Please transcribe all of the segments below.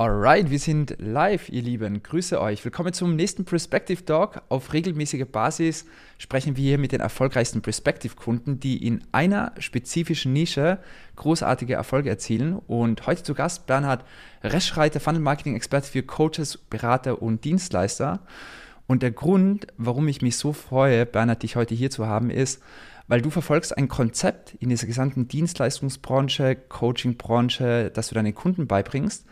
Alright, wir sind live, ihr Lieben. Grüße euch. Willkommen zum nächsten Perspective Talk. Auf regelmäßiger Basis sprechen wir hier mit den erfolgreichsten Perspective-Kunden, die in einer spezifischen Nische großartige Erfolge erzielen. Und heute zu Gast Bernhard Reschreiter, Funnel Marketing Experte für Coaches, Berater und Dienstleister. Und der Grund, warum ich mich so freue, Bernhard, dich heute hier zu haben, ist, weil du verfolgst ein Konzept in dieser gesamten Dienstleistungsbranche, Coachingbranche, das du deinen Kunden beibringst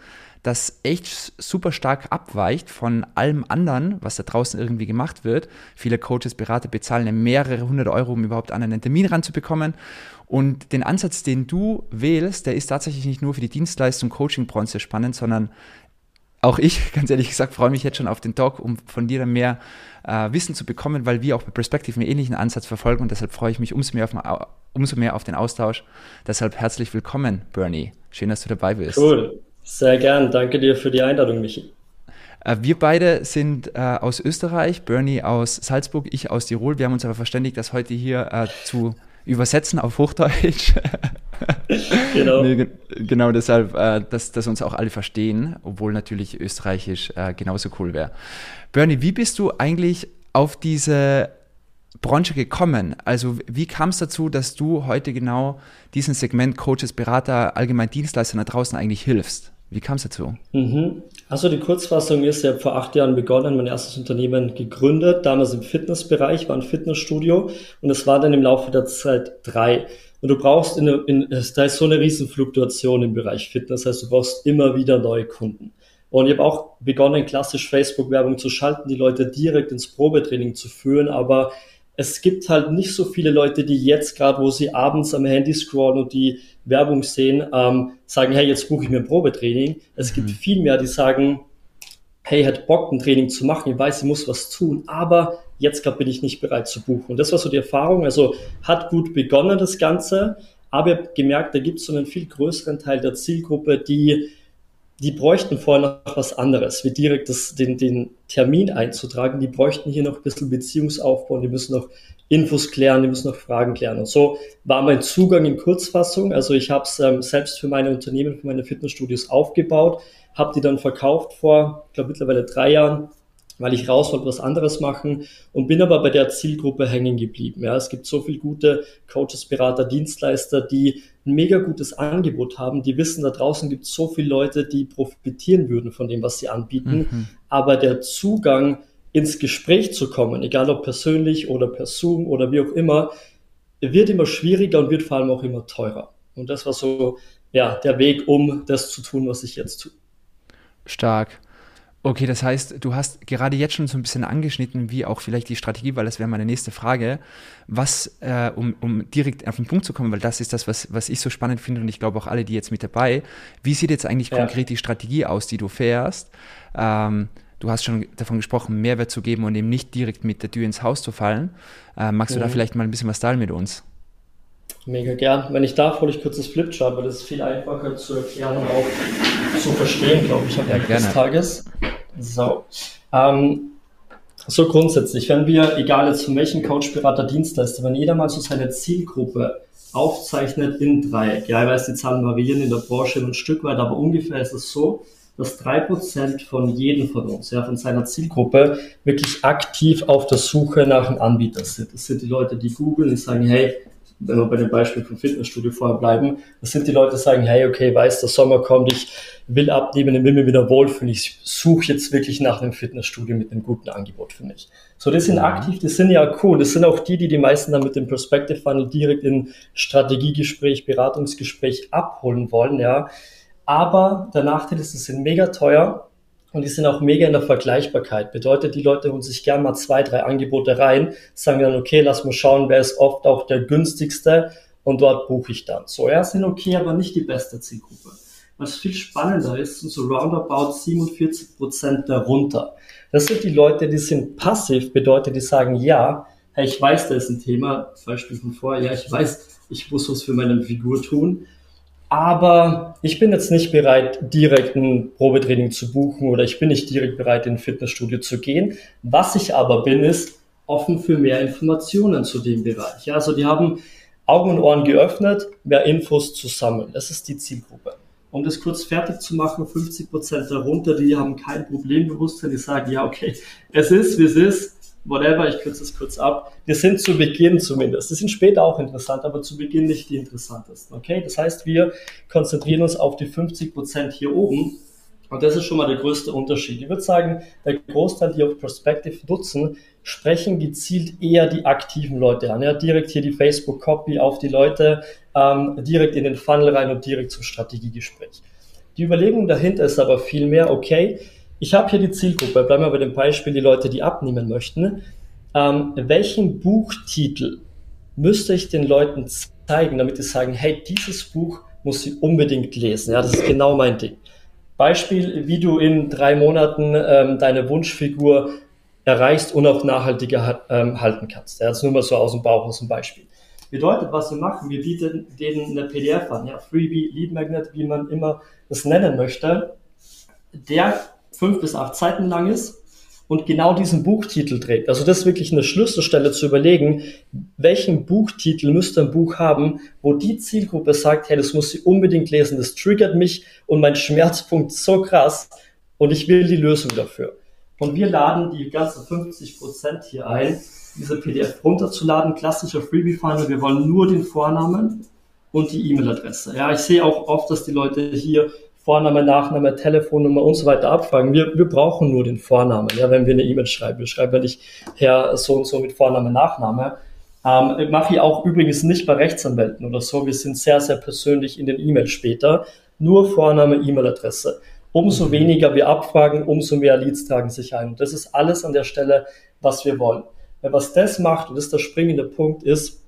das echt super stark abweicht von allem anderen, was da draußen irgendwie gemacht wird. Viele Coaches, Berater bezahlen mehrere hundert Euro, um überhaupt an einen Termin ranzubekommen. Und den Ansatz, den du wählst, der ist tatsächlich nicht nur für die Dienstleistung Coaching-Bronze spannend, sondern auch ich, ganz ehrlich gesagt, freue mich jetzt schon auf den Talk, um von dir dann mehr äh, Wissen zu bekommen, weil wir auch bei Perspective einen ähnlichen Ansatz verfolgen und deshalb freue ich mich umso mehr auf, umso mehr auf den Austausch. Deshalb herzlich willkommen, Bernie. Schön, dass du dabei bist. Cool. Sehr gern. Danke dir für die Einladung, Michi. Äh, wir beide sind äh, aus Österreich, Bernie aus Salzburg, ich aus Tirol. Wir haben uns aber verständigt, das heute hier äh, zu übersetzen auf Hochdeutsch. genau. nee, genau deshalb, äh, dass, dass uns auch alle verstehen, obwohl natürlich Österreichisch äh, genauso cool wäre. Bernie, wie bist du eigentlich auf diese Branche gekommen? Also wie kam es dazu, dass du heute genau diesem Segment Coaches, Berater, allgemein Dienstleister da draußen eigentlich hilfst? Wie kam es dazu? Mhm. Also die Kurzfassung ist, ich habe vor acht Jahren begonnen, mein erstes Unternehmen gegründet, damals im Fitnessbereich, war ein Fitnessstudio und es war dann im Laufe der Zeit drei. Und du brauchst, in, in, da ist so eine riesen Fluktuation im Bereich Fitness, das heißt, du brauchst immer wieder neue Kunden. Und ich habe auch begonnen, klassisch Facebook-Werbung zu schalten, die Leute direkt ins Probetraining zu führen, aber es gibt halt nicht so viele Leute, die jetzt gerade, wo sie abends am Handy scrollen und die Werbung sehen, ähm, sagen, hey, jetzt buche ich mir ein Probetraining. Es mhm. gibt viel mehr, die sagen, hey, hätte Bock, ein Training zu machen, ich weiß, ich muss was tun, aber jetzt gerade bin ich nicht bereit zu buchen. Und das war so die Erfahrung. Also hat gut begonnen das Ganze, aber ich habe gemerkt, da gibt es so einen viel größeren Teil der Zielgruppe, die die bräuchten vorher noch was anderes, wie direkt das, den, den Termin einzutragen. Die bräuchten hier noch ein bisschen Beziehungsaufbau, die müssen noch Infos klären, die müssen noch Fragen klären. Und so war mein Zugang in Kurzfassung. Also ich habe es ähm, selbst für meine Unternehmen, für meine Fitnessstudios aufgebaut, habe die dann verkauft vor, ich glaube mittlerweile drei Jahren, weil ich raus wollte, was anderes machen und bin aber bei der Zielgruppe hängen geblieben. Ja, es gibt so viele gute Coaches, Berater, Dienstleister, die ein mega gutes Angebot haben, die wissen, da draußen gibt es so viele Leute, die profitieren würden von dem, was sie anbieten, mhm. aber der Zugang ins Gespräch zu kommen, egal ob persönlich oder per Zoom oder wie auch immer, wird immer schwieriger und wird vor allem auch immer teurer. Und das war so ja, der Weg, um das zu tun, was ich jetzt tue. Stark. Okay, das heißt, du hast gerade jetzt schon so ein bisschen angeschnitten, wie auch vielleicht die Strategie, weil das wäre meine nächste Frage. Was, äh, um, um direkt auf den Punkt zu kommen, weil das ist das, was, was ich so spannend finde und ich glaube auch alle, die jetzt mit dabei. Wie sieht jetzt eigentlich ja. konkret die Strategie aus, die du fährst? Ähm, du hast schon davon gesprochen, Mehrwert zu geben und eben nicht direkt mit der Tür ins Haus zu fallen. Äh, magst mhm. du da mhm. vielleicht mal ein bisschen was teilen mit uns? Mega gern. Wenn ich darf, hole ich kurz das Flipchart, weil das ist viel einfacher zu erklären und auch zu verstehen, glaube ich, am Ende des Tages. So. Ähm, so grundsätzlich, wenn wir, egal jetzt von welchen Coach, Berater, Dienstleister, wenn jeder mal so seine Zielgruppe aufzeichnet in Dreieck, ja, ich weiß, die Zahlen variieren in der Branche ein Stück weit, aber ungefähr ist es so, dass drei Prozent von jedem von uns, ja, von seiner Zielgruppe, wirklich aktiv auf der Suche nach einem Anbieter sind. Das sind die Leute, die googeln, die sagen, hey, wenn wir bei dem Beispiel vom Fitnessstudio vorher bleiben, das sind die Leute, die sagen, hey, okay, weiß, der Sommer kommt, ich will abnehmen, ich will mich wieder wohlfühlen, ich suche jetzt wirklich nach einem Fitnessstudio mit einem guten Angebot für mich. So, das sind aktiv, das sind ja cool, das sind auch die, die die meisten dann mit dem Perspective Funnel direkt in Strategiegespräch, Beratungsgespräch abholen wollen, ja. Aber der Nachteil ist, es sind mega teuer und die sind auch mega in der Vergleichbarkeit. Bedeutet, die Leute holen sich gerne mal zwei, drei Angebote rein, sagen dann, okay, lass mal schauen, wer ist oft auch der günstigste und dort buche ich dann. So, ja, sind okay, aber nicht die beste Zielgruppe. Was viel spannender ist, sind so roundabout 47 Prozent darunter. Das sind die Leute, die sind passiv, bedeutet, die sagen, ja, hey, ich weiß, da ist ein Thema, Beispiel von vorher, ja, ich weiß, ich muss was für meine Figur tun, aber ich bin jetzt nicht bereit, direkt ein Probetraining zu buchen oder ich bin nicht direkt bereit, in ein Fitnessstudio zu gehen. Was ich aber bin, ist offen für mehr Informationen zu dem Bereich. Also die haben Augen und Ohren geöffnet, mehr Infos zu sammeln. Das ist die Zielgruppe. Um das kurz fertig zu machen, 50 Prozent darunter, die haben kein Problembewusstsein, die sagen, ja, okay, es ist, wie es ist, whatever, ich kürze es kurz ab. Wir sind zu Beginn zumindest. Die sind später auch interessant, aber zu Beginn nicht die interessantesten. Okay, das heißt, wir konzentrieren uns auf die 50 Prozent hier oben. Und das ist schon mal der größte Unterschied. Ich würde sagen, der Großteil, die auf Perspective nutzen, sprechen gezielt eher die aktiven Leute an. Ja, direkt hier die Facebook-Copy auf die Leute, ähm, direkt in den Funnel rein und direkt zum Strategiegespräch. Die Überlegung dahinter ist aber vielmehr, okay, ich habe hier die Zielgruppe, bleiben wir bei dem Beispiel, die Leute, die abnehmen möchten. Ähm, welchen Buchtitel müsste ich den Leuten zeigen, damit sie sagen, hey, dieses Buch muss sie unbedingt lesen. Ja, das ist genau mein Ding. Beispiel, wie du in drei Monaten ähm, deine Wunschfigur erreichst und auch nachhaltiger ähm, halten kannst. Ja, das ist nur mal so aus dem Bauch, aus dem Beispiel. Bedeutet, was wir machen, wir bieten denen eine PDF an, ja, Freebie, Lead Magnet, wie man immer das nennen möchte. Der fünf bis acht Seiten lang ist und genau diesen Buchtitel trägt. Also das ist wirklich eine Schlüsselstelle zu überlegen, welchen Buchtitel müsste ein Buch haben, wo die Zielgruppe sagt, hey, das muss sie unbedingt lesen, das triggert mich und mein Schmerzpunkt so krass und ich will die Lösung dafür. Und wir laden die ganzen 50 Prozent hier ein, diese PDF runterzuladen, klassischer Freebie-Funnel. Wir wollen nur den Vornamen und die E-Mail-Adresse. Ja, ich sehe auch oft, dass die Leute hier Vorname, Nachname, Telefonnummer und so weiter abfragen. Wir, wir brauchen nur den Vornamen, ja, wenn wir eine E-Mail schreiben. Wir schreiben ja nicht Herr so und so mit Vorname, Nachname. Ähm, mache ich auch übrigens nicht bei Rechtsanwälten oder so. Wir sind sehr, sehr persönlich in den E-Mails später. Nur Vorname, E-Mail-Adresse. Umso mhm. weniger wir abfragen, umso mehr Leads tragen sich ein. Und das ist alles an der Stelle, was wir wollen. Weil was das macht, und das ist der springende Punkt, ist,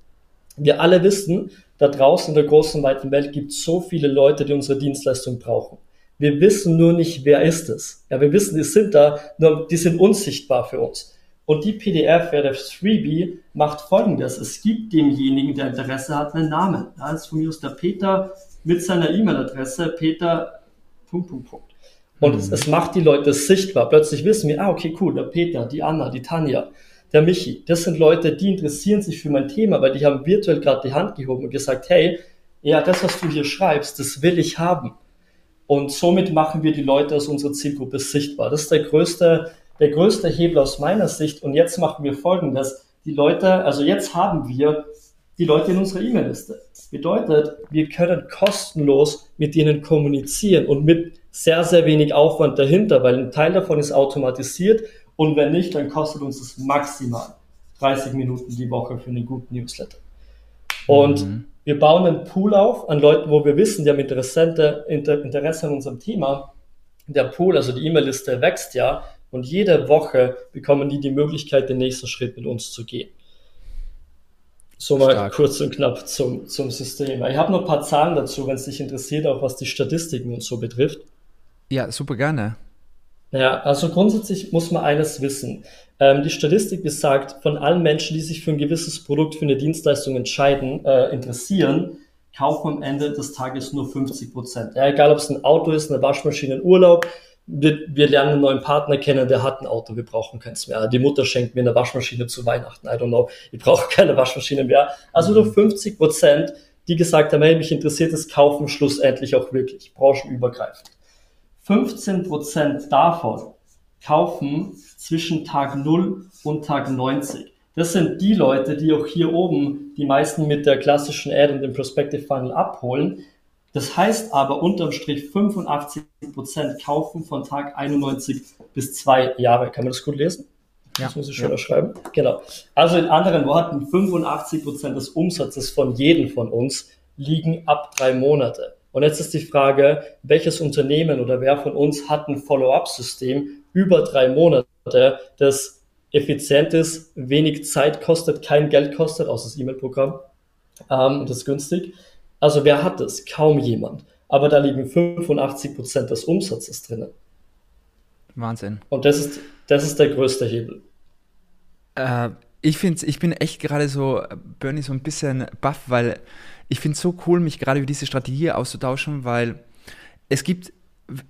wir alle wissen, da draußen in der großen, weiten Welt gibt es so viele Leute, die unsere Dienstleistung brauchen. Wir wissen nur nicht, wer ist es. Ja, wir wissen, die sind da, nur die sind unsichtbar für uns. Und die PDF, ja, der Freebie, macht folgendes. Es gibt demjenigen, der Interesse hat, einen Namen. Da ist von mir aus der Peter mit seiner E-Mail-Adresse, Peter, Punkt, Punkt, Punkt. Und mhm. es, es macht die Leute sichtbar. Plötzlich wissen wir, ah, okay, cool, der Peter, die Anna, die Tanja der Michi. Das sind Leute, die interessieren sich für mein Thema, weil die haben virtuell gerade die Hand gehoben und gesagt, hey, ja, das, was du hier schreibst, das will ich haben. Und somit machen wir die Leute aus unserer Zielgruppe sichtbar. Das ist der größte, der größte Hebel aus meiner Sicht. Und jetzt machen wir Folgendes. Die Leute, also jetzt haben wir die Leute in unserer E-Mail-Liste. Bedeutet, wir können kostenlos mit ihnen kommunizieren und mit sehr, sehr wenig Aufwand dahinter, weil ein Teil davon ist automatisiert und wenn nicht, dann kostet uns das maximal 30 Minuten die Woche für einen guten Newsletter. Und mhm. wir bauen einen Pool auf an Leuten, wo wir wissen, die haben Interessente, Inter, Interesse an unserem Thema. Der Pool, also die E-Mail-Liste wächst ja und jede Woche bekommen die die Möglichkeit, den nächsten Schritt mit uns zu gehen. So mal Stark. kurz und knapp zum, zum System. Ich habe noch ein paar Zahlen dazu, wenn es dich interessiert, auch was die Statistiken und so betrifft. Ja, super gerne. Ja, also grundsätzlich muss man eines wissen. Ähm, die Statistik besagt, von allen Menschen, die sich für ein gewisses Produkt, für eine Dienstleistung entscheiden, äh, interessieren, kaufen am Ende des Tages nur 50 Prozent. Ja, egal ob es ein Auto ist, eine Waschmaschine, ein Urlaub. Wir, wir lernen einen neuen Partner kennen, der hat ein Auto, wir brauchen keins mehr. Die Mutter schenkt mir eine Waschmaschine zu Weihnachten, I don't know, ich brauche keine Waschmaschine mehr. Also nur 50 Prozent, die gesagt haben, hey, mich interessiert das Kaufen schlussendlich auch wirklich, branchenübergreifend. 15 Prozent davon kaufen zwischen Tag 0 und Tag 90. Das sind die Leute, die auch hier oben die meisten mit der klassischen Ad und dem Prospective Funnel abholen. Das heißt aber unterm Strich 85 Prozent kaufen von Tag 91 bis zwei Jahre. Kann man das gut lesen? Ja. Das muss ich schöner ja. schreiben. Genau. Also in anderen Worten, 85 Prozent des Umsatzes von jedem von uns liegen ab drei Monate. Und jetzt ist die Frage, welches Unternehmen oder wer von uns hat ein Follow-up-System über drei Monate, das effizient ist, wenig Zeit kostet, kein Geld kostet, außer das E-Mail-Programm, ähm, das ist günstig. Also wer hat das? Kaum jemand. Aber da liegen 85 Prozent des Umsatzes drinnen. Wahnsinn. Und das ist, das ist der größte Hebel. Äh, ich finde, ich bin echt gerade so, Bernie, so ein bisschen baff, weil ich finde es so cool, mich gerade über diese Strategie auszutauschen, weil es gibt,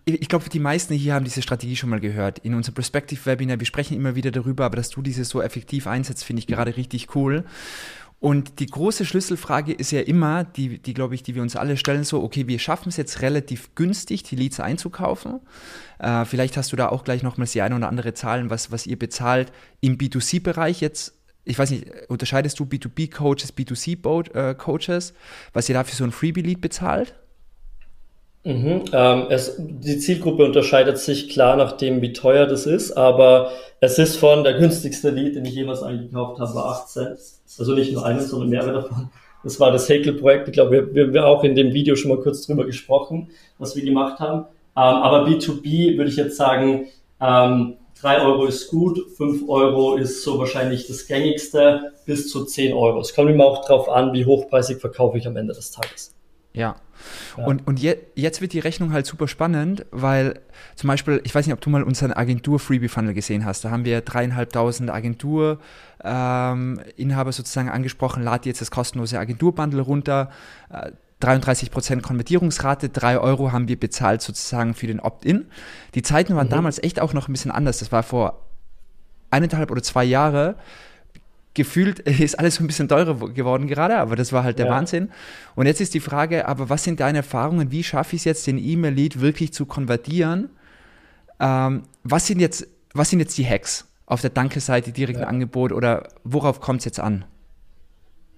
ich glaube, die meisten hier haben diese Strategie schon mal gehört. In unserem Perspective-Webinar, wir sprechen immer wieder darüber, aber dass du diese so effektiv einsetzt, finde ich gerade richtig cool. Und die große Schlüsselfrage ist ja immer, die, die glaube ich, die wir uns alle stellen, so, okay, wir schaffen es jetzt relativ günstig, die Leads einzukaufen. Äh, vielleicht hast du da auch gleich nochmals die eine oder andere Zahlen, was, was ihr bezahlt im B2C-Bereich jetzt. Ich weiß nicht, unterscheidest du B2B-Coaches, B2C-Coaches, was ihr da für so ein Freebie-Lead bezahlt? Mhm, ähm, es, die Zielgruppe unterscheidet sich klar nach dem, wie teuer das ist, aber es ist von der günstigste Lied, den ich jemals eingekauft habe, war 8 Cent. Also nicht nur einen, sondern mehrere davon. Das war das Häkel-Projekt. Ich glaube, wir, wir, wir auch in dem Video schon mal kurz drüber gesprochen, was wir gemacht haben. Ähm, aber B2B würde ich jetzt sagen, ähm, 3 Euro ist gut, 5 Euro ist so wahrscheinlich das gängigste, bis zu 10 Euro. Es kommt immer auch drauf an, wie hochpreisig verkaufe ich am Ende des Tages. Ja. Und, und je, jetzt wird die Rechnung halt super spannend, weil zum Beispiel, ich weiß nicht, ob du mal unseren Agentur-Freebie-Funnel gesehen hast. Da haben wir dreieinhalbtausend Agentur-Inhaber ähm, sozusagen angesprochen. Lad jetzt das kostenlose Agentur-Bundle runter. Äh, 33% Konvertierungsrate, 3 Euro haben wir bezahlt sozusagen für den Opt-in. Die Zeiten waren mhm. damals echt auch noch ein bisschen anders. Das war vor eineinhalb oder zwei Jahren gefühlt ist alles so ein bisschen teurer geworden gerade, aber das war halt der ja. Wahnsinn. Und jetzt ist die Frage, aber was sind deine Erfahrungen? Wie schaffe ich es jetzt, den E-Mail-Lead wirklich zu konvertieren? Ähm, was, sind jetzt, was sind jetzt die Hacks auf der Danke-Seite, direkten ja. Angebot oder worauf kommt es jetzt an?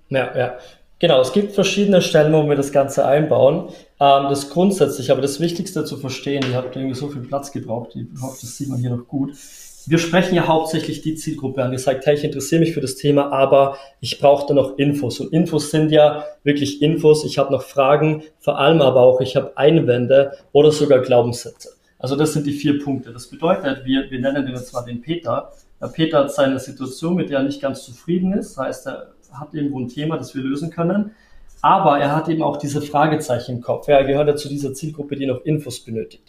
Ja, ja. Genau, es gibt verschiedene Stellen, wo wir das Ganze einbauen. Ähm, das grundsätzlich, aber das Wichtigste zu verstehen, ihr habt irgendwie so viel Platz gebraucht, ich hoffe, das sieht man hier noch gut wir sprechen ja hauptsächlich die Zielgruppe an, die sagt, hey, ich interessiere mich für das Thema, aber ich brauche da noch Infos. Und Infos sind ja wirklich Infos. Ich habe noch Fragen, vor allem aber auch, ich habe Einwände oder sogar Glaubenssätze. Also das sind die vier Punkte. Das bedeutet, wir, wir nennen den mal den Peter. Der Peter hat seine Situation, mit der er nicht ganz zufrieden ist. Heißt, er hat irgendwo ein Thema, das wir lösen können. Aber er hat eben auch diese Fragezeichen im Kopf. Er gehört ja zu dieser Zielgruppe, die noch Infos benötigt.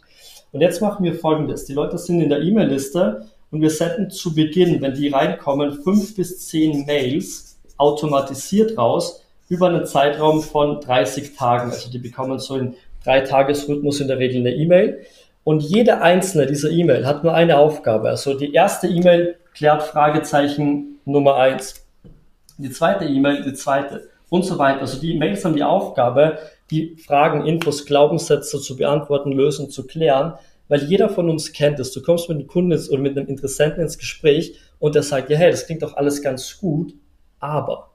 Und jetzt machen wir Folgendes. Die Leute sind in der E-Mail-Liste und wir senden zu Beginn, wenn die reinkommen, fünf bis zehn Mails automatisiert raus über einen Zeitraum von 30 Tagen. Also die bekommen so in drei Tagesrhythmus in der Regel eine E-Mail. Und jede einzelne dieser E-Mail hat nur eine Aufgabe. Also die erste E-Mail klärt Fragezeichen Nummer eins. Die zweite E-Mail, die zweite und so weiter. Also die Mails haben die Aufgabe, die Fragen, Infos, Glaubenssätze zu beantworten, lösen, zu klären weil jeder von uns kennt es. Du kommst mit einem Kunden oder mit einem Interessenten ins Gespräch und der sagt ja, hey, das klingt doch alles ganz gut, aber.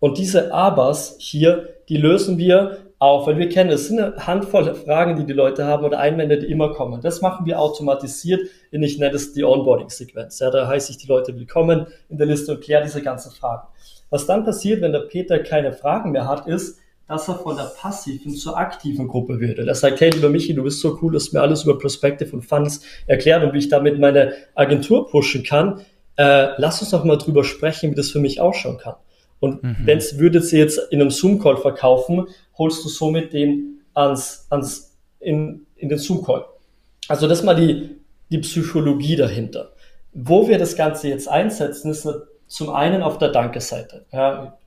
Und diese Abers hier, die lösen wir auf, weil wir kennen, es sind eine Handvoll Fragen, die die Leute haben oder Einwände, die immer kommen. Das machen wir automatisiert in, ich nenne es die Onboarding-Sequenz. Ja, da heiße ich die Leute willkommen in der Liste und kläre diese ganzen Fragen. Was dann passiert, wenn der Peter keine Fragen mehr hat, ist, dass er von der passiven zur aktiven Gruppe wird. Und er sagt, hey, lieber Michi, du bist so cool, dass mir alles über Perspective und Funds erklärt und wie ich damit meine Agentur pushen kann. Äh, lass uns doch mal drüber sprechen, wie das für mich ausschauen kann. Und mhm. wenn es würdet sie jetzt in einem Zoom-Call verkaufen, holst du somit den ans, ans, in, in den Zoom-Call. Also das ist mal die, die Psychologie dahinter. Wo wir das Ganze jetzt einsetzen, ist zum einen auf der Danke-Seite. Ja,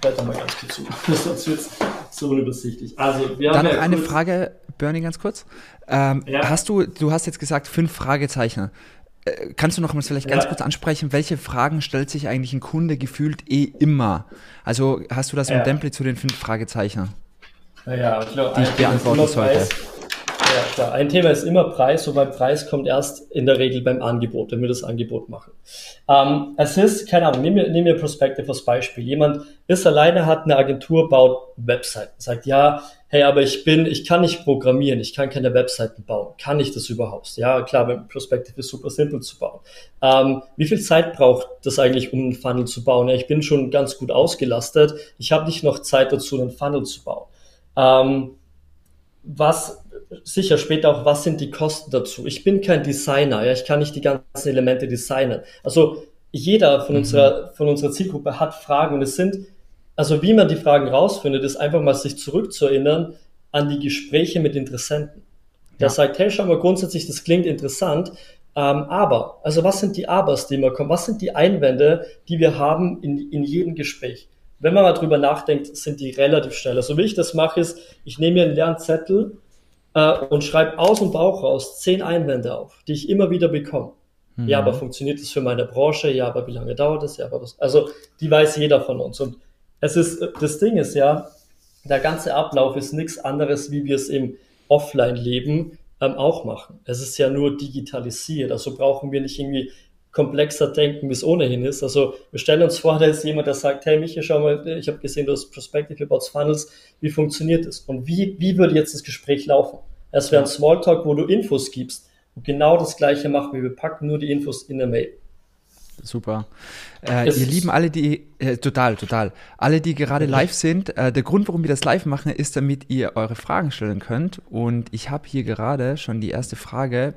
blätter mal ganz kurz zu, sonst wird es so unübersichtlich. Also, wir Dann haben ja eine Frage, Bernie, ganz kurz. Ähm, ja. Hast du, du hast jetzt gesagt, fünf Fragezeichen. Äh, kannst du noch mal vielleicht ganz ja. kurz ansprechen, welche Fragen stellt sich eigentlich ein Kunde gefühlt eh immer? Also hast du da so ein ja. Template zu den fünf Fragezeichen, ja, ich glaub, die ich beantworten sollte? Weiß, ja, klar. Ein Thema ist immer Preis, wobei Preis kommt erst in der Regel beim Angebot, wenn wir das Angebot machen. Ähm, es ist, keine Ahnung, nehmen wir, nehmen wir Perspective als Beispiel. Jemand ist alleine, hat eine Agentur, baut Webseiten, sagt, ja, hey, aber ich bin, ich kann nicht programmieren, ich kann keine Webseiten bauen. Kann ich das überhaupt? Ja, klar, beim Perspective ist super simpel zu bauen. Ähm, wie viel Zeit braucht das eigentlich, um einen Funnel zu bauen? Ja, ich bin schon ganz gut ausgelastet. Ich habe nicht noch Zeit dazu, einen Funnel zu bauen. Ähm, was sicher später auch, was sind die Kosten dazu? Ich bin kein Designer, ja, ich kann nicht die ganzen Elemente designen. Also jeder von mhm. unserer, von unserer Zielgruppe hat Fragen und es sind, also wie man die Fragen rausfindet, ist einfach mal sich zurückzuerinnern an die Gespräche mit Interessenten. Der ja. sagt, hey, schau mal, grundsätzlich, das klingt interessant, ähm, aber, also was sind die Abers, die immer kommen? Was sind die Einwände, die wir haben in, in jedem Gespräch? Wenn man mal drüber nachdenkt, sind die relativ schnell. Also wie ich das mache, ist, ich nehme mir einen leeren Zettel äh, und schreibe aus dem Bauch raus zehn Einwände auf, die ich immer wieder bekomme. Mhm. Ja, aber funktioniert das für meine Branche? Ja, aber wie lange dauert das? Ja, aber was? Also, die weiß jeder von uns. Und es ist, das Ding ist ja, der ganze Ablauf ist nichts anderes, wie wir es im Offline-Leben ähm, auch machen. Es ist ja nur digitalisiert. Also brauchen wir nicht irgendwie komplexer denken, wie es ohnehin ist. Also wir stellen uns vor, da ist jemand, der sagt, hey Michael, schau mal, ich habe gesehen, du hast Prospective about Funnels. Wie funktioniert es? Und wie, wie würde jetzt das Gespräch laufen? Es wäre ein Smalltalk, wo du Infos gibst. Und genau das Gleiche machen wir. Wir packen nur die Infos in der Mail. Super. Äh, ihr lieben alle, die, äh, total, total. Alle, die gerade live sind, äh, der Grund, warum wir das live machen, ist, damit ihr eure Fragen stellen könnt. Und ich habe hier gerade schon die erste Frage.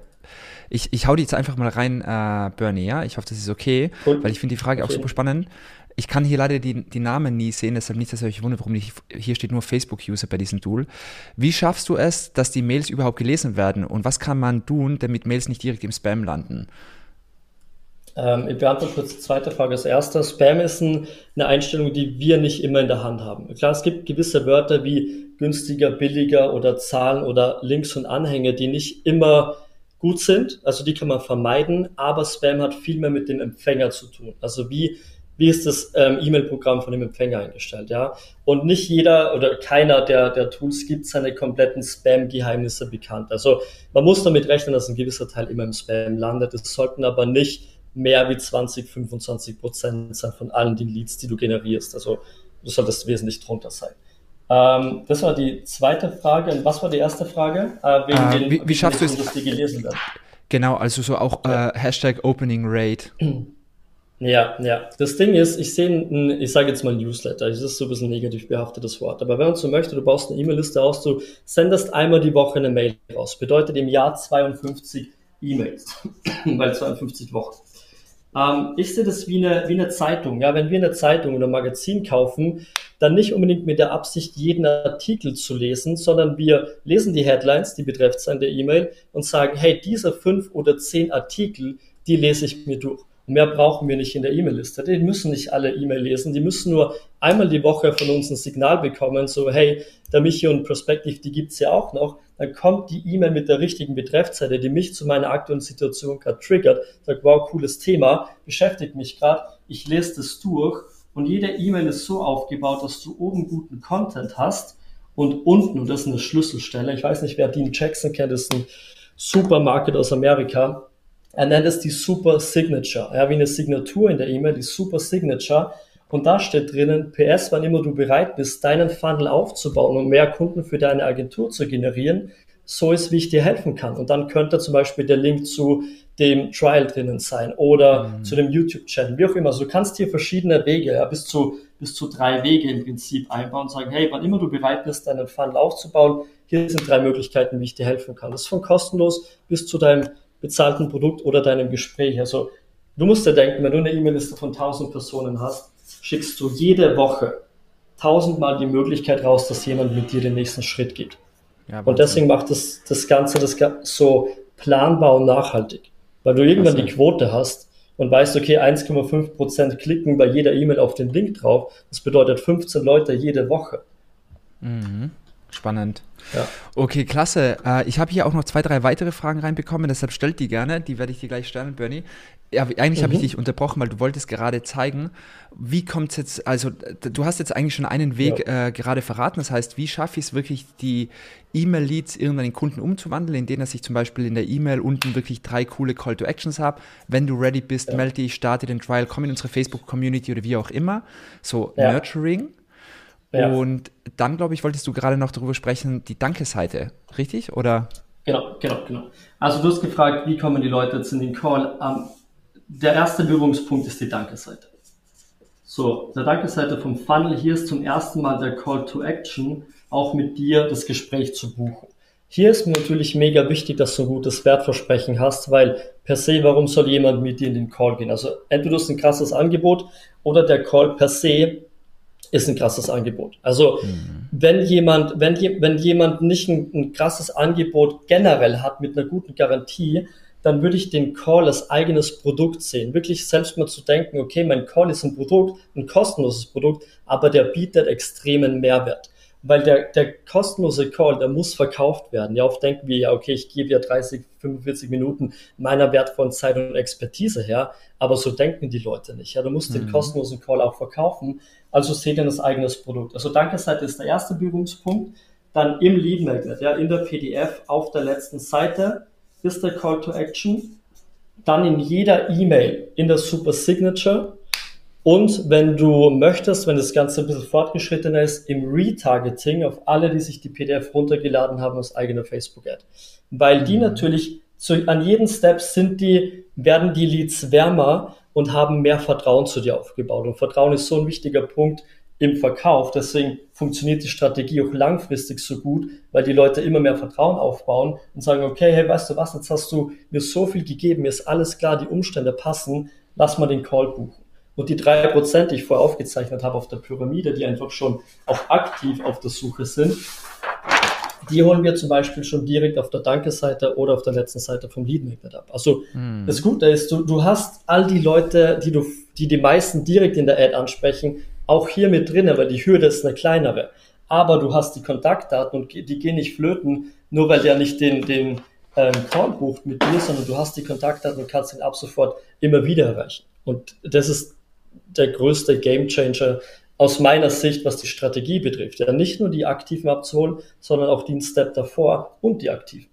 Ich, ich hau die jetzt einfach mal rein, äh, Bernie, ja? Ich hoffe, das ist okay, cool. weil ich finde die Frage okay. auch super spannend. Ich kann hier leider die, die Namen nie sehen, deshalb nicht, dass ihr euch wundert, warum nicht, hier steht nur Facebook-User bei diesem Tool. Wie schaffst du es, dass die Mails überhaupt gelesen werden und was kann man tun, damit Mails nicht direkt im Spam landen? Ähm, ich beantworte kurz die zweite Frage als erster. Spam ist ein, eine Einstellung, die wir nicht immer in der Hand haben. Klar, es gibt gewisse Wörter wie günstiger, billiger oder Zahlen oder Links und Anhänge, die nicht immer gut sind. Also die kann man vermeiden, aber Spam hat viel mehr mit dem Empfänger zu tun. Also wie wie ist das ähm, E-Mail-Programm von dem Empfänger eingestellt, ja? Und nicht jeder oder keiner der, der Tools gibt seine kompletten Spam-Geheimnisse bekannt. Also man muss damit rechnen, dass ein gewisser Teil immer im Spam landet. Es sollten aber nicht mehr wie 20, 25 Prozent sein von allen den Leads, die du generierst. Also du solltest wesentlich drunter sein. Ähm, das war die zweite Frage. Und was war die erste Frage? Äh, wegen äh, den, wie, wie schaffst du es? Dass die gelesen werden. Genau, also so auch ja. äh, Hashtag Opening Rate. Ja, ja. Das Ding ist, ich sehe, ich sage jetzt mal Newsletter, das ist so ein bisschen negativ behaftetes Wort, aber wenn man so möchte, du baust eine E-Mail-Liste aus, du sendest einmal die Woche eine Mail raus, bedeutet im Jahr 52 E-Mails, weil 52 Wochen. Ähm, ich sehe das wie eine, wie eine Zeitung. Ja, wenn wir eine Zeitung oder ein Magazin kaufen, dann nicht unbedingt mit der Absicht, jeden Artikel zu lesen, sondern wir lesen die Headlines, die Betreffzeilen der E-Mail und sagen, hey, diese fünf oder zehn Artikel, die lese ich mir durch. Mehr brauchen wir nicht in der E-Mail-Liste. Die müssen nicht alle E-Mail lesen. Die müssen nur einmal die Woche von uns ein Signal bekommen, so hey, der Michi und Prospective, die gibt's ja auch noch. Dann kommt die E-Mail mit der richtigen Betreffzeile, die mich zu meiner aktuellen Situation gerade triggert. Sagt, wow, cooles Thema, beschäftigt mich gerade. Ich lese das durch und jede E-Mail ist so aufgebaut, dass du oben guten Content hast und unten, und das ist eine Schlüsselstelle, ich weiß nicht, wer Dean Jackson kennt, das ist ein Supermarket aus Amerika, er nennt es die Super Signature. Ja, wie eine Signatur in der E-Mail, die Super Signature. Und da steht drinnen, PS, wann immer du bereit bist, deinen Funnel aufzubauen und mehr Kunden für deine Agentur zu generieren, so ist, wie ich dir helfen kann. Und dann könnte zum Beispiel der Link zu dem Trial drinnen sein oder mhm. zu dem YouTube-Channel, wie auch immer. Also du kannst hier verschiedene Wege, ja, bis zu, bis zu drei Wege im Prinzip einbauen und sagen, hey, wann immer du bereit bist, deinen Funnel aufzubauen, hier sind drei Möglichkeiten, wie ich dir helfen kann. Das ist von kostenlos bis zu deinem bezahlten Produkt oder deinem Gespräch. Also du musst dir denken, wenn du eine E-Mail-Liste von 1000 Personen hast, schickst du jede Woche tausendmal die Möglichkeit raus, dass jemand mit dir den nächsten Schritt geht. Ja, und deswegen macht das, das Ganze das so planbar und nachhaltig. Weil du irgendwann die Quote hast und weißt, okay, 1,5 Prozent klicken bei jeder E-Mail auf den Link drauf. Das bedeutet 15 Leute jede Woche. Mhm. Spannend. Ja. Okay, klasse. Äh, ich habe hier auch noch zwei, drei weitere Fragen reinbekommen, deshalb stellt die gerne. Die werde ich dir gleich stellen, Bernie. Ja, eigentlich mhm. habe ich dich unterbrochen, weil du wolltest gerade zeigen, wie kommt es jetzt, also du hast jetzt eigentlich schon einen Weg ja. äh, gerade verraten. Das heißt, wie schaffe ich es wirklich, die E-Mail-Leads irgendwann in Kunden umzuwandeln, indem dass ich zum Beispiel in der E-Mail unten wirklich drei coole Call to Actions habe. Wenn du ready bist, ja. melde dich, starte den Trial, komm in unsere Facebook-Community oder wie auch immer. So Nurturing. Ja. Und dann, glaube ich, wolltest du gerade noch darüber sprechen, die Danke-Seite, richtig? Oder? Genau, genau, genau. Also du hast gefragt, wie kommen die Leute jetzt in den Call? Um, der erste Berührungspunkt ist die Danke-Seite. So, der Danke-Seite vom Funnel, hier ist zum ersten Mal der Call to Action, auch mit dir das Gespräch zu buchen. Hier ist mir natürlich mega wichtig, dass du ein gutes Wertversprechen hast, weil per se, warum soll jemand mit dir in den Call gehen? Also entweder du hast ein krasses Angebot oder der Call per se ist ein krasses Angebot. Also mhm. wenn jemand, wenn, wenn jemand nicht ein, ein krasses Angebot generell hat mit einer guten Garantie, dann würde ich den Call als eigenes Produkt sehen. Wirklich selbst mal zu denken, okay, mein Call ist ein Produkt, ein kostenloses Produkt, aber der bietet extremen Mehrwert. Weil der, der kostenlose Call, der muss verkauft werden. Ja, oft denken wir ja, okay, ich gebe ja 30, 45 Minuten meiner wertvollen Zeit und Expertise her, aber so denken die Leute nicht. Ja, du musst mhm. den kostenlosen Call auch verkaufen, also seht ihr das eigenes Produkt. Also Danke-Seite ist der erste Berührungspunkt. Dann im Lead Magnet, ja, in der PDF auf der letzten Seite ist der Call to Action. Dann in jeder E-Mail in der Super Signature und wenn du möchtest, wenn das Ganze ein bisschen fortgeschrittener ist, im Retargeting auf alle, die sich die PDF runtergeladen haben aus eigener Facebook-Ad. Weil die mhm. natürlich zu, an jedem Step sind die, werden die Leads wärmer und haben mehr Vertrauen zu dir aufgebaut. Und Vertrauen ist so ein wichtiger Punkt im Verkauf. Deswegen funktioniert die Strategie auch langfristig so gut, weil die Leute immer mehr Vertrauen aufbauen und sagen, okay, hey, weißt du was, jetzt hast du mir so viel gegeben, mir ist alles klar, die Umstände passen, lass mal den Call buchen. Und die drei Prozent, die ich vorher aufgezeichnet habe auf der Pyramide, die einfach schon auch aktiv auf der Suche sind, die holen wir zum Beispiel schon direkt auf der Danke-Seite oder auf der letzten Seite vom Lead Magnet ab. Also hm. das Gute ist, du, du hast all die Leute, die du, die die meisten direkt in der Ad ansprechen, auch hier mit drin, weil die Hürde ist eine kleinere. Aber du hast die Kontaktdaten und die gehen nicht flöten, nur weil der nicht den, den ähm, Call bucht mit dir, sondern du hast die Kontaktdaten und kannst ihn ab sofort immer wieder erreichen. Und das ist der größte Gamechanger aus meiner Sicht, was die Strategie betrifft. Ja, nicht nur die Aktiven abzuholen, sondern auch den Step davor und die Aktiven.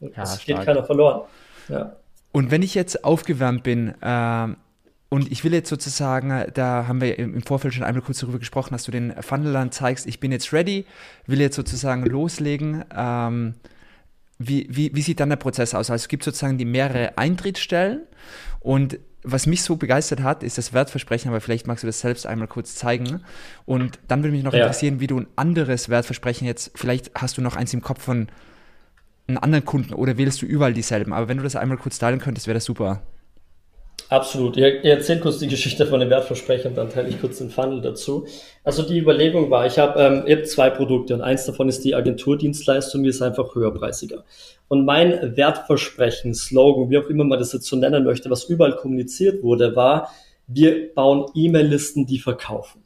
Und ja, das geht keiner verloren. Ja. Und wenn ich jetzt aufgewärmt bin, äh, und ich will jetzt sozusagen, da haben wir im Vorfeld schon einmal kurz darüber gesprochen, dass du den Funnel dann zeigst, ich bin jetzt ready, will jetzt sozusagen loslegen. Ähm, wie, wie, wie sieht dann der Prozess aus? Also es gibt sozusagen die mehrere Eintrittsstellen und was mich so begeistert hat, ist das Wertversprechen, aber vielleicht magst du das selbst einmal kurz zeigen. Und dann würde mich noch ja. interessieren, wie du ein anderes Wertversprechen jetzt, vielleicht hast du noch eins im Kopf von einem anderen Kunden oder wählst du überall dieselben. Aber wenn du das einmal kurz teilen könntest, wäre das super. Absolut. Ihr, ihr erzählt kurz die Geschichte von dem Wertversprechen, dann teile ich kurz den Funnel dazu. Also die Überlegung war, ich habe ähm, hab zwei Produkte und eins davon ist die Agenturdienstleistung, die ist einfach höherpreisiger. Und mein Wertversprechen, Slogan, wie auch immer man das jetzt so nennen möchte, was überall kommuniziert wurde, war, wir bauen E-Mail-Listen, die verkaufen.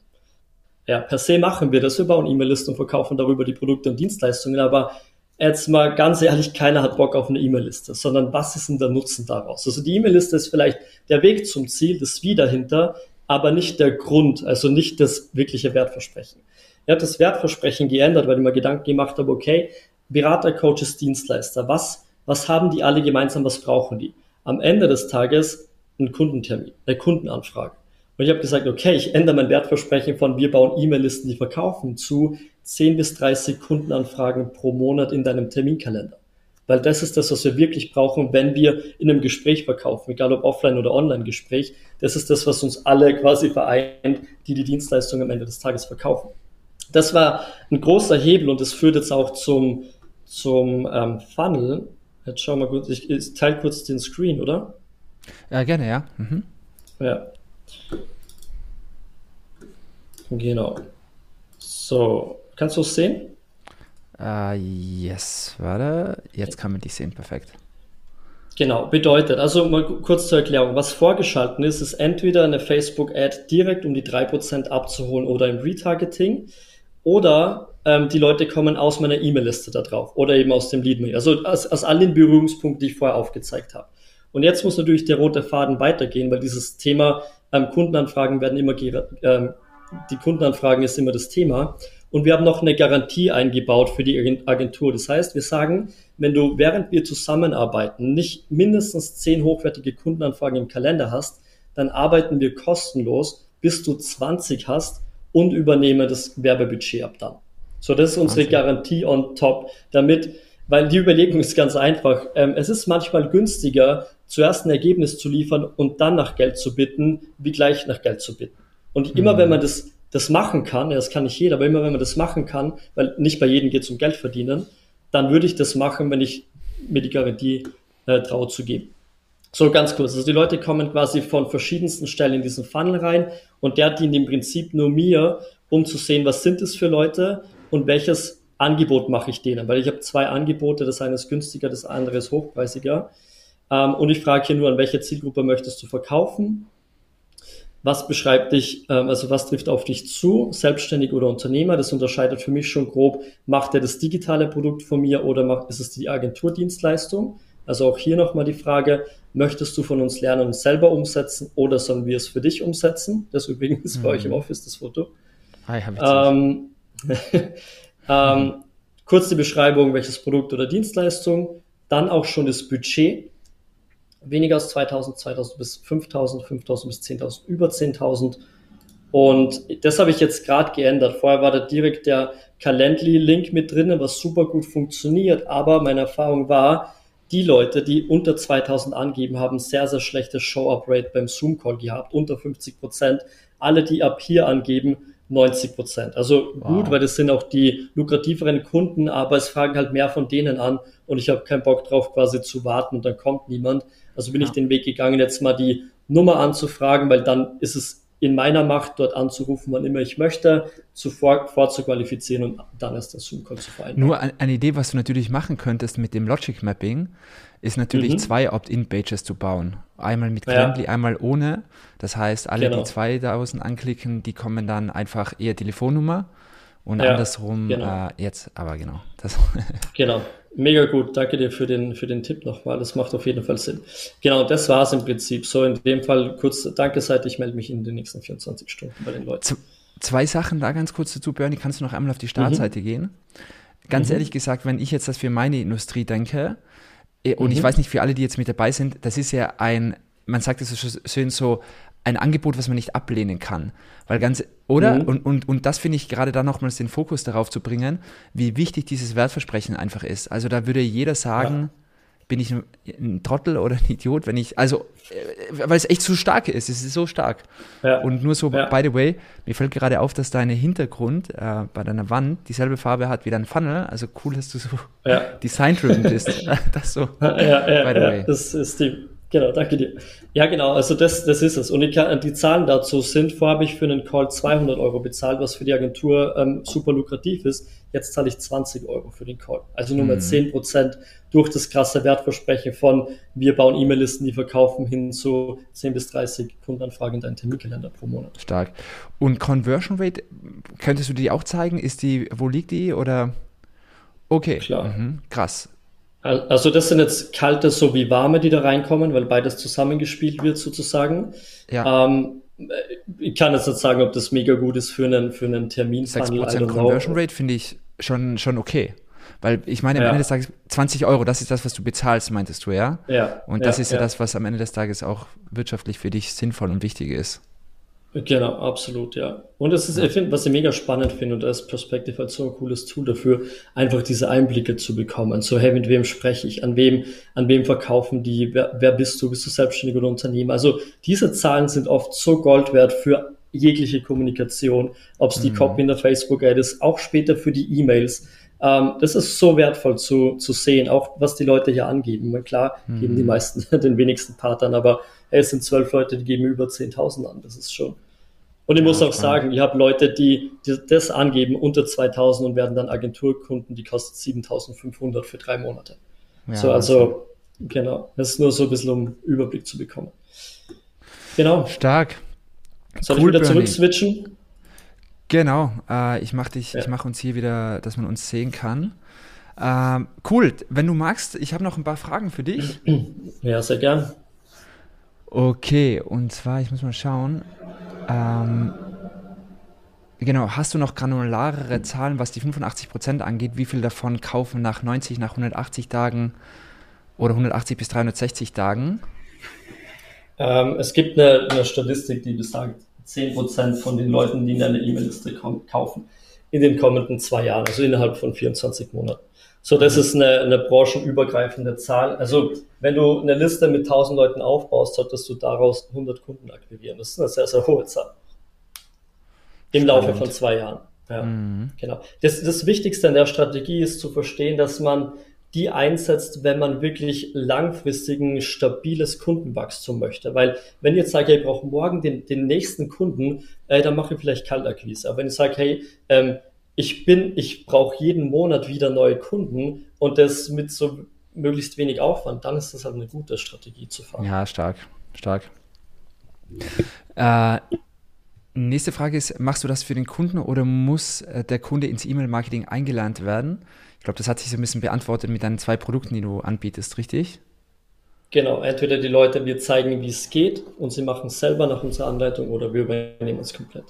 Ja, per se machen wir das. Wir bauen E-Mail-Listen und verkaufen darüber die Produkte und Dienstleistungen, aber jetzt mal ganz ehrlich, keiner hat Bock auf eine E-Mail-Liste, sondern was ist denn der Nutzen daraus? Also die E-Mail-Liste ist vielleicht der Weg zum Ziel, das Wie dahinter, aber nicht der Grund, also nicht das wirkliche Wertversprechen. Er hat das Wertversprechen geändert, weil ich mir Gedanken gemacht habe, okay, Berater, Coaches, Dienstleister, was, was haben die alle gemeinsam, was brauchen die? Am Ende des Tages ein Kundentermin, eine Kundenanfrage. Und ich habe gesagt, okay, ich ändere mein Wertversprechen von wir bauen E-Mail-Listen, die verkaufen, zu 10 bis 30 Kundenanfragen pro Monat in deinem Terminkalender. Weil das ist das, was wir wirklich brauchen, wenn wir in einem Gespräch verkaufen, egal ob offline oder online Gespräch. Das ist das, was uns alle quasi vereint, die die Dienstleistung am Ende des Tages verkaufen. Das war ein großer Hebel und das führt jetzt auch zum, zum ähm, Funnel. Jetzt schauen wir kurz, ich, ich teile kurz den Screen, oder? Ja, gerne, ja. Mhm. Ja. Genau. So, kannst du es sehen? Uh, yes, warte. Jetzt kann man dich sehen, perfekt. Genau, bedeutet, also mal kurz zur Erklärung, was vorgeschalten ist, ist entweder eine Facebook-Ad direkt, um die 3% abzuholen oder im Retargeting oder ähm, die Leute kommen aus meiner E-Mail-Liste da drauf oder eben aus dem Lead-Mail, also aus, aus all den Berührungspunkten, die ich vorher aufgezeigt habe. Und jetzt muss natürlich der rote Faden weitergehen, weil dieses Thema ähm, Kundenanfragen werden immer ähm, die Kundenanfragen ist immer das Thema. Und wir haben noch eine Garantie eingebaut für die Agentur. Das heißt, wir sagen, wenn du während wir zusammenarbeiten nicht mindestens zehn hochwertige Kundenanfragen im Kalender hast, dann arbeiten wir kostenlos, bis du 20 hast und übernehmen das Werbebudget ab dann. So, das ist unsere Wahnsinn. Garantie on top, damit, weil die Überlegung ist ganz einfach. Ähm, es ist manchmal günstiger, zuerst ein Ergebnis zu liefern und dann nach Geld zu bitten, wie gleich nach Geld zu bitten. Und immer mhm. wenn man das, das machen kann, ja, das kann nicht jeder, aber immer wenn man das machen kann, weil nicht bei jedem geht es um Geld verdienen, dann würde ich das machen, wenn ich mir die Garantie äh, traue zu geben. So ganz kurz. Also die Leute kommen quasi von verschiedensten Stellen in diesen Funnel rein und der dient im Prinzip nur mir, um zu sehen, was sind es für Leute und welches Angebot mache ich denen. Weil ich habe zwei Angebote, das eine ist günstiger, das andere ist hochpreisiger. Ähm, und ich frage hier nur, an welche Zielgruppe möchtest du verkaufen was beschreibt dich, ähm, also was trifft auf dich zu, selbstständig oder Unternehmer? Das unterscheidet für mich schon grob, macht er das digitale Produkt von mir oder macht, ist es die Agenturdienstleistung? Also auch hier nochmal die Frage, möchtest du von uns lernen und selber umsetzen oder sollen wir es für dich umsetzen? Das übrigens mhm. bei euch im Office, das Foto. Hi, hab ich ähm, ähm, kurz die Beschreibung, welches Produkt oder Dienstleistung, dann auch schon das Budget, weniger als 2000, 2000 bis 5000, 5000 bis 10.000, über 10.000. Und das habe ich jetzt gerade geändert. Vorher war da direkt der Calendly-Link mit drin, was super gut funktioniert. Aber meine Erfahrung war, die Leute, die unter 2000 angeben, haben sehr, sehr schlechte Show-Up-Rate beim Zoom-Call gehabt, unter 50 Prozent. Alle, die ab hier angeben, 90 Prozent. Also wow. gut, weil das sind auch die lukrativeren Kunden, aber es fragen halt mehr von denen an und ich habe keinen Bock drauf, quasi zu warten und dann kommt niemand. Also bin ja. ich den Weg gegangen, jetzt mal die Nummer anzufragen, weil dann ist es in meiner Macht, dort anzurufen, wann immer ich möchte, zuvor vorzuqualifizieren und dann erst das Zoom-Call zu vereinbaren. Nur eine Idee, was du natürlich machen könntest mit dem Logic Mapping, ist natürlich mhm. zwei Opt-in-Pages zu bauen. Einmal mit Calendly, ja. einmal ohne. Das heißt, alle, genau. die 2000 anklicken, die kommen dann einfach eher Telefonnummer und ja, andersrum genau. äh, jetzt, aber genau. Das genau, mega gut. Danke dir für den, für den Tipp nochmal. Das macht auf jeden Fall Sinn. Genau, das war es im Prinzip. So, in dem Fall kurz Danke, seit ich melde mich in den nächsten 24 Stunden bei den Leuten. Z zwei Sachen da ganz kurz dazu, Bernie. Kannst du noch einmal auf die Startseite mhm. gehen? Ganz mhm. ehrlich gesagt, wenn ich jetzt das für meine Industrie denke, eh, und mhm. ich weiß nicht für alle, die jetzt mit dabei sind, das ist ja ein, man sagt es so schön so, ein Angebot, was man nicht ablehnen kann. Weil ganz, oder? Mhm. Und, und, und das finde ich gerade da nochmals den Fokus darauf zu bringen, wie wichtig dieses Wertversprechen einfach ist. Also da würde jeder sagen, ja. bin ich ein, Trottel oder ein Idiot, wenn ich, also, äh, weil es echt zu stark ist, es ist so stark. Ja. Und nur so, ja. by the way, mir fällt gerade auf, dass dein Hintergrund äh, bei deiner Wand dieselbe Farbe hat wie dein Funnel, also cool, dass du so design-driven bist. das so, by the way. Das ist die Genau, danke dir. Ja, genau, also das, das ist es. Und ich die Zahlen dazu sind, vorher habe ich für einen Call 200 Euro bezahlt, was für die Agentur ähm, super lukrativ ist. Jetzt zahle ich 20 Euro für den Call. Also nur mal mhm. 10 Prozent durch das krasse Wertversprechen von wir bauen E-Mail-Listen, die verkaufen hin zu 10 bis 30 Kundenanfragen in deinen Terminkalender pro Monat. Stark. Und Conversion Rate, könntest du die auch zeigen? Ist die, wo liegt die oder? Okay, Klar. Mhm. krass. Also das sind jetzt kalte sowie warme, die da reinkommen, weil beides zusammengespielt wird sozusagen. Ja. Ähm, ich kann jetzt nicht sagen, ob das mega gut ist für einen, für einen Termin. 6% Conversion Rate finde ich schon, schon okay. Weil ich meine, am ja. Ende des Tages 20 Euro, das ist das, was du bezahlst, meintest du, ja? Ja. Und das ja, ist ja, ja das, was am Ende des Tages auch wirtschaftlich für dich sinnvoll und wichtig ist. Genau, absolut, ja. Und es ist, ich finde, was ich mega spannend finde, und da ist Perspective halt so ein cooles Tool dafür, einfach diese Einblicke zu bekommen. So, hey, mit wem spreche ich? An wem, an wem verkaufen die? Wer, wer bist du? Bist du selbstständig oder Unternehmer? Also, diese Zahlen sind oft so Gold wert für jegliche Kommunikation, ob es die mhm. Copy in der Facebook-Ad ist, auch später für die E-Mails. Ähm, das ist so wertvoll zu, zu sehen, auch was die Leute hier angeben. Meine, klar, mhm. geben die meisten den wenigsten Partnern, aber hey, es sind zwölf Leute, die geben über 10.000 an. Das ist schon, und ich ja, muss auch sagen, ich habe Leute, die, die, das angeben unter 2000 und werden dann Agenturkunden, die kostet 7500 für drei Monate. Ja, so, also, genau. Das ist nur so ein bisschen, um Überblick zu bekommen. Genau. Stark. Soll cool, ich wieder zurück switchen? Genau. Äh, ich mache dich, ja. ich mache uns hier wieder, dass man uns sehen kann. Ähm, cool. Wenn du magst, ich habe noch ein paar Fragen für dich. Ja, sehr gern. Okay, und zwar, ich muss mal schauen. Ähm, genau, hast du noch granularere Zahlen, was die 85% angeht? Wie viel davon kaufen nach 90, nach 180 Tagen oder 180 bis 360 Tagen? Ähm, es gibt eine, eine, Statistik, die besagt, 10% von den Leuten, die in deine E-Mail-Liste kaufen, in den kommenden zwei Jahren, also innerhalb von 24 Monaten. So, das ist eine, eine branchenübergreifende Zahl. Also, wenn du eine Liste mit 1000 Leuten aufbaust, solltest du daraus 100 Kunden akquirieren. Das ist eine sehr, sehr hohe Zahl. Im Spannend. Laufe von zwei Jahren. Ja, mhm. genau. Das, das Wichtigste an der Strategie ist zu verstehen, dass man die einsetzt, wenn man wirklich langfristigen, stabiles Kundenwachstum möchte. Weil wenn ihr jetzt sagt, hey, ich brauche morgen den, den nächsten Kunden, äh, dann mache ich vielleicht Kaltakquise. Aber wenn ich sage, hey, ähm, ich bin, ich brauche jeden Monat wieder neue Kunden und das mit so möglichst wenig Aufwand, dann ist das halt eine gute Strategie zu fahren. Ja, stark, stark. Äh, nächste Frage ist, machst du das für den Kunden oder muss äh, der Kunde ins E-Mail-Marketing eingelernt werden? Ich glaube, das hat sich so ein bisschen beantwortet mit deinen zwei Produkten, die du anbietest, richtig? Genau, entweder die Leute, wir zeigen, wie es geht und sie machen es selber nach unserer Anleitung oder wir übernehmen es komplett.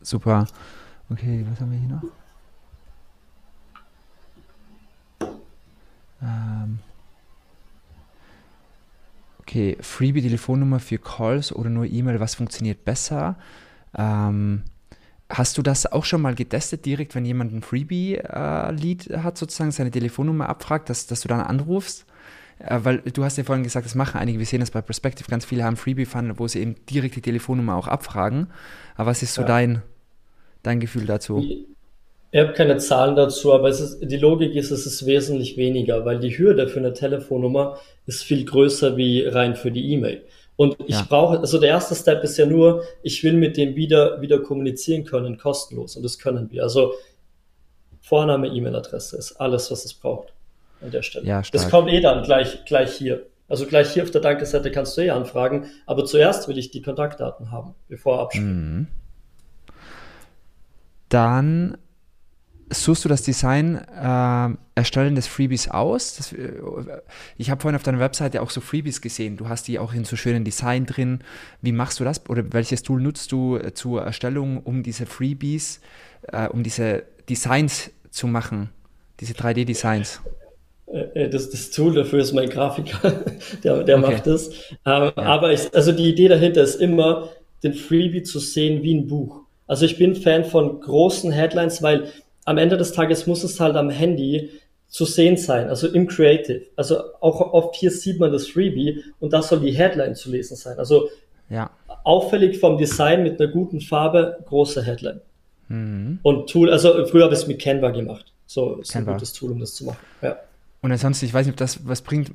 Super. Okay, was haben wir hier noch? Ähm okay, Freebie-Telefonnummer für Calls oder nur E-Mail, was funktioniert besser? Ähm, hast du das auch schon mal getestet, direkt, wenn jemand ein Freebie-Lead äh, hat, sozusagen seine Telefonnummer abfragt, dass, dass du dann anrufst? Äh, weil du hast ja vorhin gesagt, das machen einige, wir sehen das bei Perspective, ganz viele haben Freebie-Funnel, wo sie eben direkt die Telefonnummer auch abfragen. Aber was ist so ja. dein, dein Gefühl dazu? Ich habe keine Zahlen dazu, aber ist, die Logik ist, es ist wesentlich weniger, weil die Hürde für eine Telefonnummer ist viel größer wie rein für die E-Mail. Und ich ja. brauche, also der erste Step ist ja nur, ich will mit dem wieder, wieder kommunizieren können, kostenlos. Und das können wir. Also Vorname, E-Mail-Adresse ist alles, was es braucht an der Stelle. Ja, stark. Das kommt eh dann gleich, gleich hier. Also gleich hier auf der Danke-Seite kannst du eh anfragen, aber zuerst will ich die Kontaktdaten haben, bevor abspielen. Mhm. Dann suchst du das Design äh, Erstellen des Freebies aus. Das, äh, ich habe vorhin auf deiner Webseite auch so Freebies gesehen. Du hast die auch in so schönen Design drin. Wie machst du das? Oder welches Tool nutzt du äh, zur Erstellung, um diese Freebies, äh, um diese Designs zu machen? Diese 3D-Designs? Äh, das, das Tool dafür ist mein Grafiker, der, der okay. macht das. Ähm, ja. Aber ich, also die Idee dahinter ist immer, den Freebie zu sehen wie ein Buch. Also ich bin Fan von großen Headlines, weil am Ende des Tages muss es halt am Handy zu sehen sein, also im Creative. Also auch oft hier sieht man das Freebie und da soll die Headline zu lesen sein. Also ja. auffällig vom Design mit einer guten Farbe, große Headline. Mhm. Und Tool, also früher habe ich es mit Canva gemacht. So ist Canva. ein gutes Tool, um das zu machen. Ja. Und ansonsten, ich weiß nicht, ob das was bringt.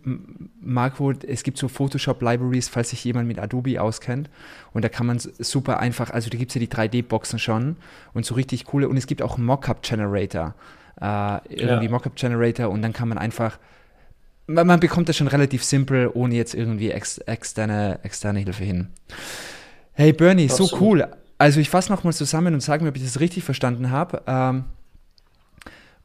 Marco, es gibt so Photoshop-Libraries, falls sich jemand mit Adobe auskennt. Und da kann man super einfach, also da gibt es ja die 3D-Boxen schon und so richtig coole. Und es gibt auch Mockup-Generator. Äh, irgendwie ja. Mockup-Generator und dann kann man einfach, man, man, bekommt das schon relativ simpel, ohne jetzt irgendwie ex, externe, externe Hilfe hin. Hey Bernie, Absolut. so cool. Also ich fasse nochmal zusammen und sage mir, ob ich das richtig verstanden habe. Ähm,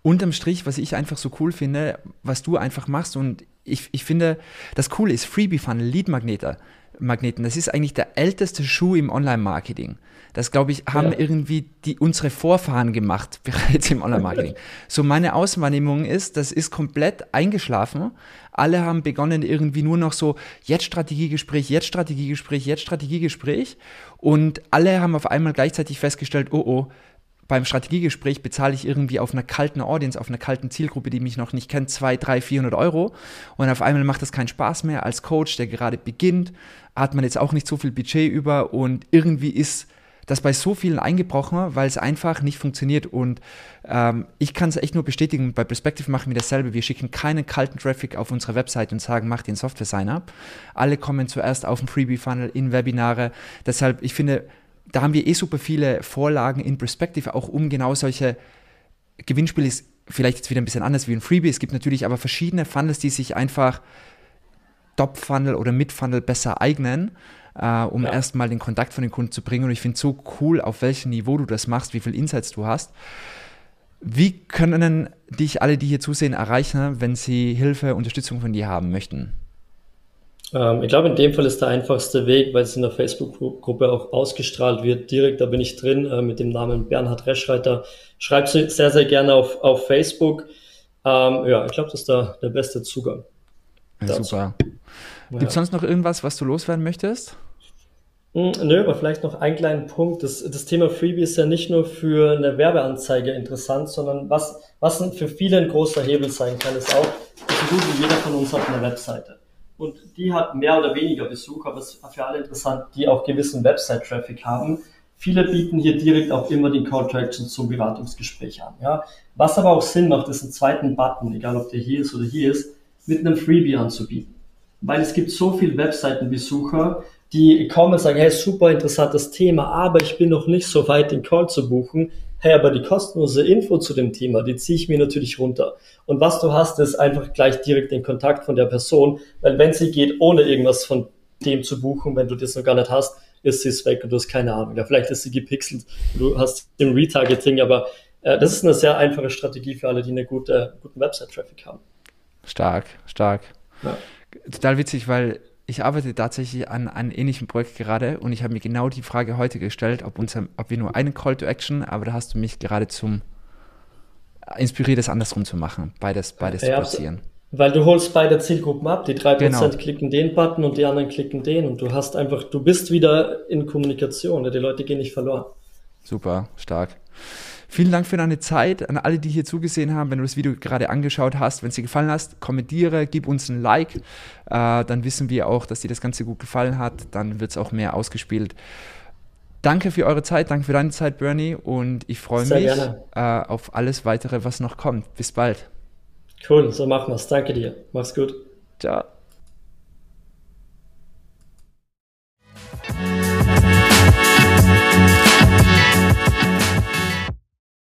unterm Strich, was ich einfach so cool finde, was du einfach machst und ich, ich finde, das Coole ist Freebie Funnel, Lead Magnete, Magneten, das ist eigentlich der älteste Schuh im Online-Marketing. Das, glaube ich, haben ja. irgendwie die, unsere Vorfahren gemacht, bereits im Online-Marketing. so meine Außenwahrnehmung ist, das ist komplett eingeschlafen. Alle haben begonnen irgendwie nur noch so, jetzt Strategiegespräch, jetzt Strategiegespräch, jetzt Strategiegespräch. Und alle haben auf einmal gleichzeitig festgestellt, oh oh, beim Strategiegespräch bezahle ich irgendwie auf einer kalten Audience, auf einer kalten Zielgruppe, die mich noch nicht kennt, 2, 3, 400 Euro. Und auf einmal macht das keinen Spaß mehr. Als Coach, der gerade beginnt, hat man jetzt auch nicht so viel Budget über und irgendwie ist das bei so vielen eingebrochen, weil es einfach nicht funktioniert. Und ähm, ich kann es echt nur bestätigen, bei Perspective machen wir dasselbe. Wir schicken keinen kalten Traffic auf unsere Website und sagen, mach den Software-Sign-up. Alle kommen zuerst auf den Freebie-Funnel, in Webinare. Deshalb, ich finde, da haben wir eh super viele Vorlagen in Perspective, auch um genau solche Gewinnspiele, ist vielleicht jetzt wieder ein bisschen anders wie ein Freebie. Es gibt natürlich aber verschiedene Funnels, die sich einfach Top-Funnel oder Mid-Funnel besser eignen, äh, um ja. erstmal den Kontakt von den Kunden zu bringen. Und ich finde es so cool, auf welchem Niveau du das machst, wie viel Insights du hast. Wie können dich alle, die hier zusehen, erreichen, wenn sie Hilfe, Unterstützung von dir haben möchten? Ähm, ich glaube, in dem Fall ist der einfachste Weg, weil es in der Facebook-Gruppe auch ausgestrahlt wird. Direkt, da bin ich drin äh, mit dem Namen Bernhard Reschreiter. Schreibt sehr, sehr gerne auf, auf Facebook. Ähm, ja, ich glaube, das ist der, der beste Zugang. Ja, super. Gibt es sonst noch irgendwas, was du loswerden möchtest? Hm, nö, aber vielleicht noch einen kleinen Punkt. Das, das Thema Freebie ist ja nicht nur für eine Werbeanzeige interessant, sondern was, was für viele ein großer Hebel sein kann, ist auch, so gut wie jeder von uns hat eine Webseite und die hat mehr oder weniger Besuch, aber es ist für alle interessant, die auch gewissen Website-Traffic haben. Viele bieten hier direkt auch immer den Call to Action zum Beratungsgespräch an. Ja? Was aber auch Sinn macht, ist einen zweiten Button, egal ob der hier ist oder hier ist, mit einem Freebie anzubieten. Weil es gibt so viele Webseitenbesucher, die kommen und sagen, hey, super interessantes Thema, aber ich bin noch nicht so weit, den Call zu buchen hey, aber die kostenlose Info zu dem Thema, die ziehe ich mir natürlich runter. Und was du hast, ist einfach gleich direkt den Kontakt von der Person, weil wenn sie geht, ohne irgendwas von dem zu buchen, wenn du das noch gar nicht hast, ist sie es weg und du hast keine Ahnung. Ja, vielleicht ist sie gepixelt, du hast den Retargeting, aber äh, das ist eine sehr einfache Strategie für alle, die einen gute, guten Website-Traffic haben. Stark, stark. Ja. Total witzig, weil ich arbeite tatsächlich an einem ähnlichen Projekt gerade und ich habe mir genau die Frage heute gestellt, ob, unser, ob wir nur einen Call to Action, aber da hast du mich gerade zum inspiriert, es andersrum zu machen, beides, beides ja, zu platzieren. Weil du holst beide Zielgruppen ab. Die 3% genau. klicken den Button und die anderen klicken den und du hast einfach, du bist wieder in Kommunikation. Die Leute gehen nicht verloren. Super, stark. Vielen Dank für deine Zeit an alle, die hier zugesehen haben. Wenn du das Video gerade angeschaut hast, wenn es dir gefallen hat, kommentiere, gib uns ein Like. Äh, dann wissen wir auch, dass dir das Ganze gut gefallen hat. Dann wird es auch mehr ausgespielt. Danke für eure Zeit, danke für deine Zeit, Bernie. Und ich freue mich äh, auf alles weitere, was noch kommt. Bis bald. Cool, so machen wir es. Danke dir. Mach's gut. Ciao.